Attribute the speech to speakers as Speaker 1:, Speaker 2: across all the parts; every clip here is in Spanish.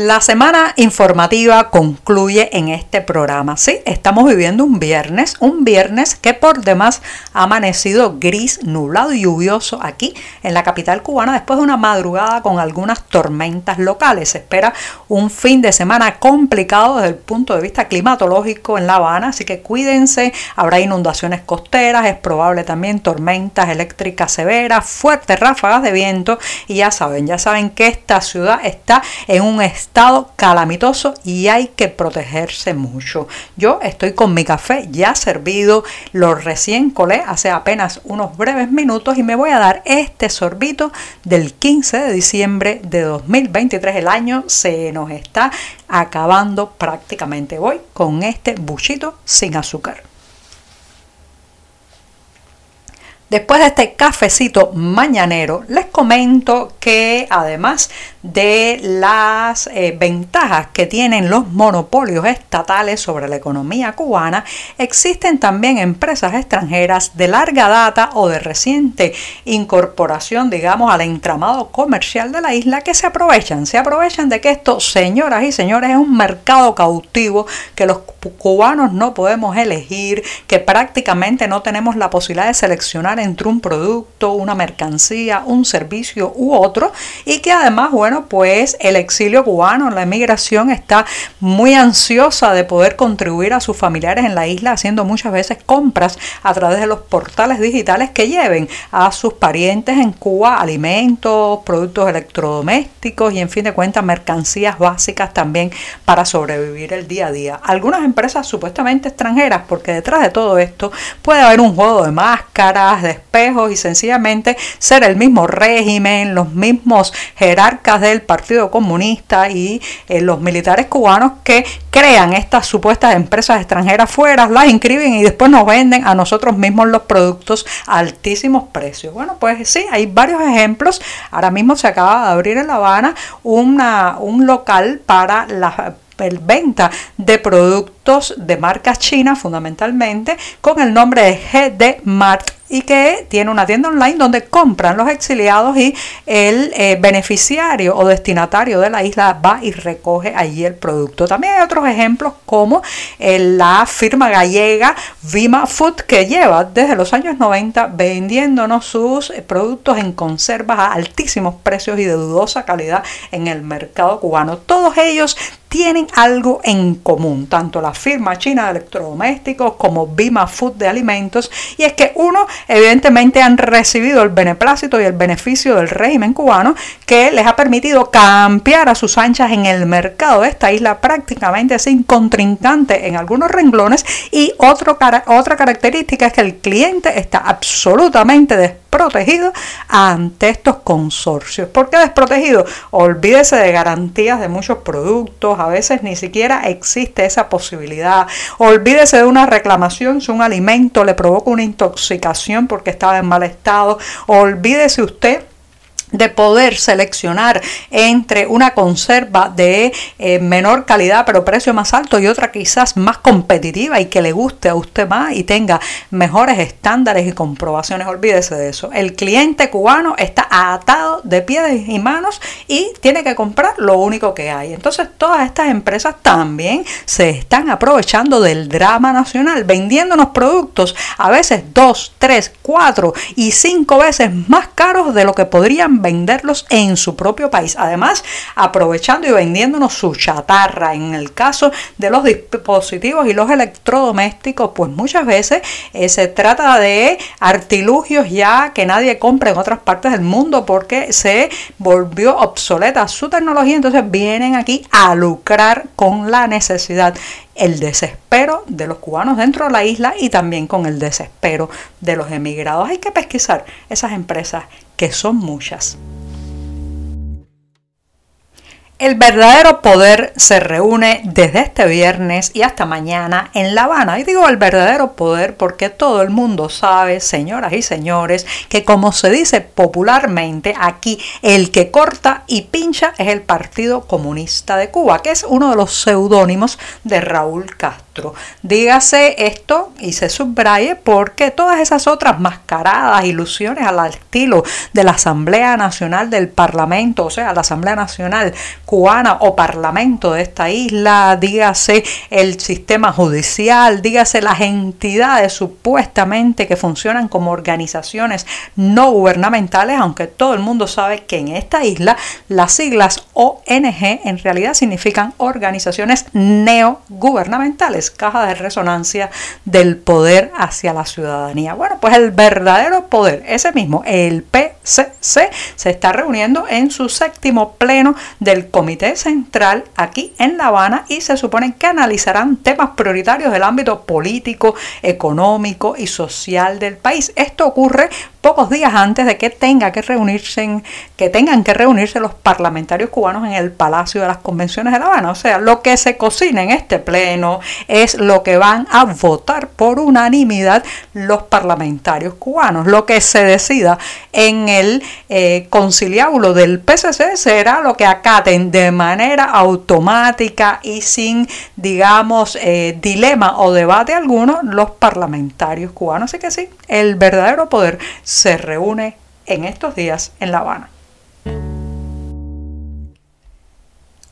Speaker 1: La semana informativa concluye en este programa. Sí, estamos viviendo un viernes, un viernes que por demás ha amanecido gris, nublado y lluvioso aquí en la capital cubana después de una madrugada con algunas tormentas locales. Se espera un fin de semana complicado desde el punto de vista climatológico en La Habana, así que cuídense, habrá inundaciones costeras, es probable también tormentas eléctricas severas, fuertes ráfagas de viento y ya saben, ya saben que esta ciudad está en un estado estado calamitoso y hay que protegerse mucho. Yo estoy con mi café ya servido, lo recién colé hace apenas unos breves minutos y me voy a dar este sorbito del 15 de diciembre de 2023. El año se nos está acabando prácticamente. Voy con este buchito sin azúcar. Después de este cafecito mañanero, les comento que además de las eh, ventajas que tienen los monopolios estatales sobre la economía cubana, existen también empresas extranjeras de larga data o de reciente incorporación, digamos, al entramado comercial de la isla que se aprovechan, se aprovechan de que esto, señoras y señores, es un mercado cautivo que los cubanos no podemos elegir, que prácticamente no tenemos la posibilidad de seleccionar entre un producto, una mercancía, un servicio u otro y que además, pues el exilio cubano, la emigración está muy ansiosa de poder contribuir a sus familiares en la isla haciendo muchas veces compras a través de los portales digitales que lleven a sus parientes en Cuba alimentos, productos electrodomésticos y en fin de cuentas mercancías básicas también para sobrevivir el día a día. Algunas empresas supuestamente extranjeras porque detrás de todo esto puede haber un juego de máscaras, espejos y sencillamente ser el mismo régimen, los mismos jerarcas del Partido Comunista y eh, los militares cubanos que crean estas supuestas empresas extranjeras fuera, las inscriben y después nos venden a nosotros mismos los productos a altísimos precios. Bueno, pues sí, hay varios ejemplos. Ahora mismo se acaba de abrir en La Habana una, un local para la venta de productos de marcas chinas fundamentalmente con el nombre de GD Mart y que tiene una tienda online donde compran los exiliados y el eh, beneficiario o destinatario de la isla va y recoge allí el producto. También hay otros ejemplos como eh, la firma gallega Vima Food que lleva desde los años 90 vendiéndonos sus productos en conservas a altísimos precios y de dudosa calidad en el mercado cubano. Todos ellos tienen algo en común, tanto la firma china de electrodomésticos como Vima Food de alimentos, y es que uno evidentemente han recibido el beneplácito y el beneficio del régimen cubano que les ha permitido campear a sus anchas en el mercado de esta isla prácticamente sin contrincante en algunos renglones. Y otra característica es que el cliente está absolutamente desprotegido ante estos consorcios. ¿Por qué desprotegido? Olvídese de garantías de muchos productos, a veces ni siquiera existe esa posibilidad. Olvídese de una reclamación si un alimento le provoca una intoxicación porque estaba en mal estado. Olvídese usted de poder seleccionar entre una conserva de eh, menor calidad pero precio más alto y otra quizás más competitiva y que le guste a usted más y tenga mejores estándares y comprobaciones. Olvídese de eso. El cliente cubano está atado de pies y manos y tiene que comprar lo único que hay. Entonces todas estas empresas también se están aprovechando del drama nacional, vendiéndonos productos a veces dos, tres, cuatro y cinco veces más caros de lo que podrían venderlos en su propio país. Además, aprovechando y vendiéndonos su chatarra. En el caso de los dispositivos y los electrodomésticos, pues muchas veces eh, se trata de artilugios ya que nadie compra en otras partes del mundo porque se volvió obsoleta su tecnología. Entonces vienen aquí a lucrar con la necesidad el desespero de los cubanos dentro de la isla y también con el desespero de los emigrados. Hay que pesquisar esas empresas que son muchas. El verdadero poder se reúne desde este viernes y hasta mañana en La Habana. Y digo el verdadero poder porque todo el mundo sabe, señoras y señores, que como se dice popularmente aquí, el que corta y pincha es el Partido Comunista de Cuba, que es uno de los seudónimos de Raúl Castro. Dígase esto y se subraye porque todas esas otras mascaradas, ilusiones al estilo de la Asamblea Nacional del Parlamento, o sea, la Asamblea Nacional cubana o parlamento de esta isla, dígase el sistema judicial, dígase las entidades supuestamente que funcionan como organizaciones no gubernamentales, aunque todo el mundo sabe que en esta isla las siglas ONG en realidad significan organizaciones neogubernamentales, caja de resonancia del poder hacia la ciudadanía. Bueno, pues el verdadero poder, ese mismo, el PCC, se está reuniendo en su séptimo pleno del Comité Central aquí en La Habana y se supone que analizarán temas prioritarios del ámbito político, económico y social del país. Esto ocurre pocos días antes de que tenga que reunirse que tengan que reunirse los parlamentarios cubanos en el Palacio de las Convenciones de La Habana. O sea, lo que se cocina en este pleno es lo que van a votar por unanimidad los parlamentarios cubanos. Lo que se decida en el eh, conciliábulo del PCC será lo que acaten de manera automática y sin, digamos, eh, dilema o debate alguno los parlamentarios cubanos. Así que sí, el verdadero poder se reúne en estos días en La Habana.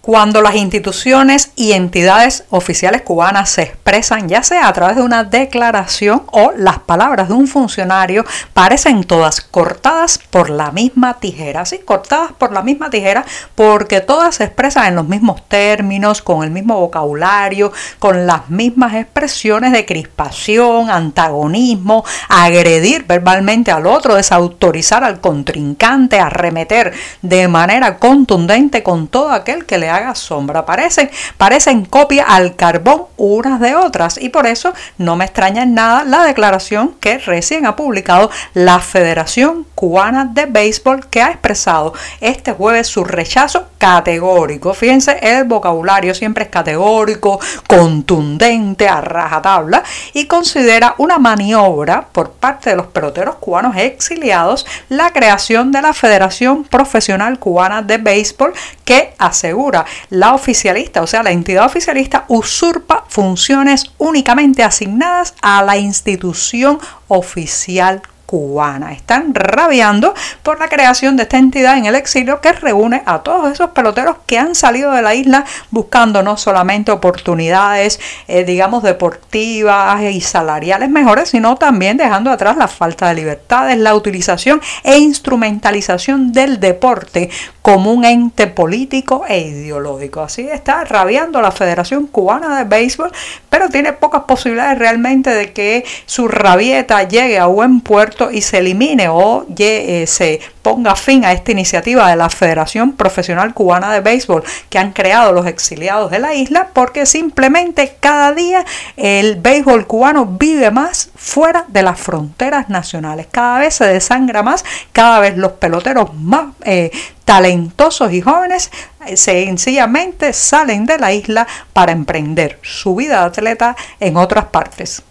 Speaker 1: Cuando las instituciones y entidades oficiales cubanas se expresan, ya sea a través de una declaración o las palabras de un funcionario, parecen todas cortadas por la misma tijera. Sí, cortadas por la misma tijera porque todas se expresan en los mismos términos, con el mismo vocabulario, con las mismas expresiones de crispación, antagonismo, agredir verbalmente al otro, desautorizar al contrincante, arremeter de manera contundente con todo aquel que le haga sombra. Parecen, parecen copia al carbón unas de otras y por eso no me extraña en nada la declaración que recién ha publicado la Federación Cubana de Béisbol que ha expresado este jueves su rechazo categórico. Fíjense, el vocabulario siempre es categórico, contundente, a rajatabla y considera una maniobra por parte de los peloteros cubanos exiliados la creación de la Federación Profesional Cubana de Béisbol que asegura la oficialista, o sea, la entidad oficialista usurpa funciones únicamente asignadas a la institución oficial cubana. Están rabiando por la creación de esta entidad en el exilio que reúne a todos esos peloteros que han salido de la isla buscando no solamente oportunidades, eh, digamos, deportivas y salariales mejores, sino también dejando atrás la falta de libertades, la utilización e instrumentalización del deporte como un ente político e ideológico. Así está rabiando la Federación Cubana de Béisbol, pero tiene pocas posibilidades realmente de que su rabieta llegue a buen puerto y se elimine o eh, se ponga fin a esta iniciativa de la Federación Profesional Cubana de Béisbol que han creado los exiliados de la isla, porque simplemente cada día el béisbol cubano vive más fuera de las fronteras nacionales. Cada vez se desangra más, cada vez los peloteros más eh, talentosos y jóvenes eh, sencillamente salen de la isla para emprender su vida de atleta en otras partes.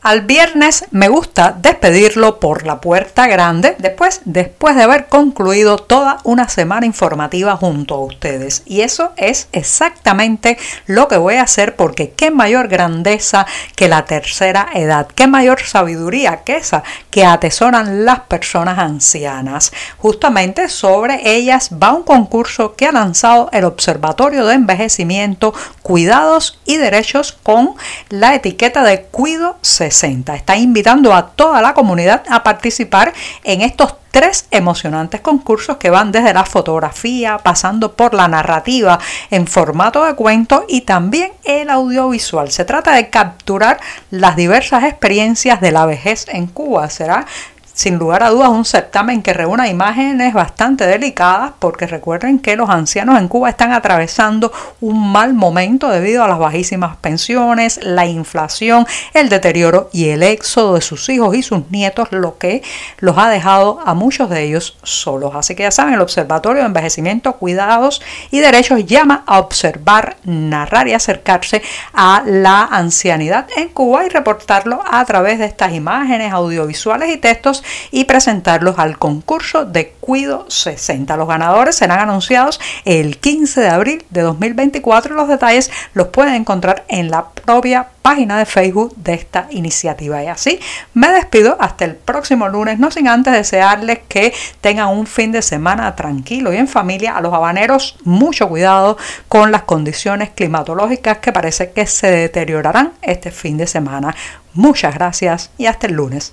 Speaker 1: Al viernes me gusta despedirlo por la puerta grande después, después de haber concluido toda una semana informativa junto a ustedes. Y eso es exactamente lo que voy a hacer porque qué mayor grandeza que la tercera edad, qué mayor sabiduría que esa que atesoran las personas ancianas. Justamente sobre ellas va un concurso que ha lanzado el Observatorio de Envejecimiento, Cuidados y Derechos con la etiqueta de Cuido Está invitando a toda la comunidad a participar en estos tres emocionantes concursos que van desde la fotografía, pasando por la narrativa en formato de cuento y también el audiovisual. Se trata de capturar las diversas experiencias de la vejez en Cuba. Será sin lugar a dudas un certamen que reúna imágenes bastante delicadas porque recuerden que los ancianos en Cuba están atravesando un mal momento debido a las bajísimas pensiones, la inflación, el deterioro y el éxodo de sus hijos y sus nietos, lo que los ha dejado a muchos de ellos solos. Así que ya saben, el Observatorio de Envejecimiento, Cuidados y Derechos llama a observar, narrar y acercarse a la ancianidad en Cuba y reportarlo a través de estas imágenes, audiovisuales y textos y presentarlos al concurso de Cuido 60. Los ganadores serán anunciados el 15 de abril de 2024 y los detalles los pueden encontrar en la propia página de Facebook de esta iniciativa. Y así me despido hasta el próximo lunes, no sin antes desearles que tengan un fin de semana tranquilo y en familia. A los habaneros, mucho cuidado con las condiciones climatológicas que parece que se deteriorarán este fin de semana. Muchas gracias y hasta el lunes.